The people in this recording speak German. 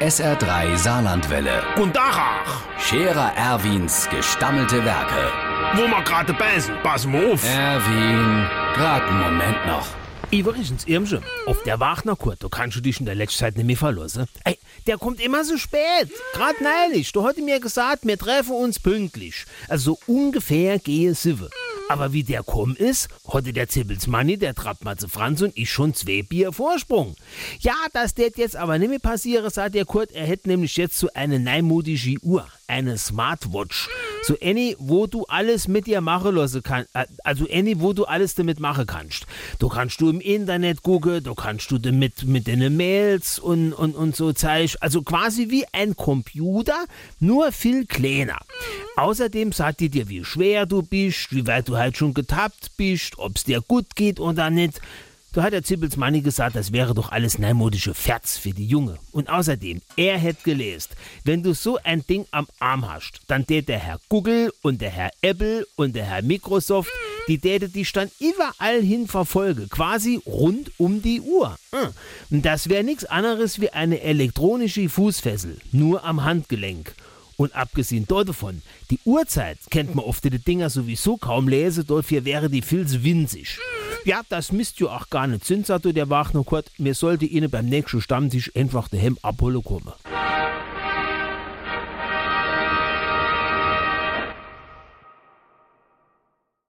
SR3 Saarlandwelle. Und Dachach, Scherer Erwins gestammelte Werke. wo wir gerade beißen, pass mal auf. Erwin, grad einen Moment noch. Übrigens, Irmsche, auf der Wagner-Kurt, da kannst du dich in der letzten Zeit nicht mehr verlassen. Ey, der kommt immer so spät. Grad neulich, du hatte mir gesagt, wir treffen uns pünktlich. Also so ungefähr gehe Sive. Aber wie der komm ist, hatte der Zibbelsmanni, der Trappmatze Franz und ich schon zwei Bier Vorsprung. Ja, das wird jetzt aber nicht mehr passieren, sagt der Kurt. Er hätte nämlich jetzt so eine neumodische Uhr, eine Smartwatch. So eine, wo du alles mit dir machen lassen kannst. Also eine, wo du alles damit machen kannst. Du kannst du im Internet gucken, du kannst du damit mit deinen Mails und, und, und so Zeug. Also quasi wie ein Computer, nur viel kleiner. Außerdem sagt die dir, wie schwer du bist, wie weit du halt schon getappt bist, ob's dir gut geht oder nicht. Da hat der Zippels Manni gesagt, das wäre doch alles neumodische Ferz für die Junge. Und außerdem, er hätte gelesen, wenn du so ein Ding am Arm hast, dann tät der Herr Google und der Herr Apple und der Herr Microsoft, die täte dich dann überall hin verfolge, quasi rund um die Uhr. Hm. Das wäre nichts anderes wie eine elektronische Fußfessel, nur am Handgelenk. Und abgesehen davon, die Uhrzeit kennt man oft die Dinger sowieso kaum lesen, dafür wäre die Filze winzig. Ja, das misst ja auch gar nicht Sinn, sagt der Wagner Kurt. Mir sollte Ihnen beim nächsten Stammtisch einfach daheim abholen kommen.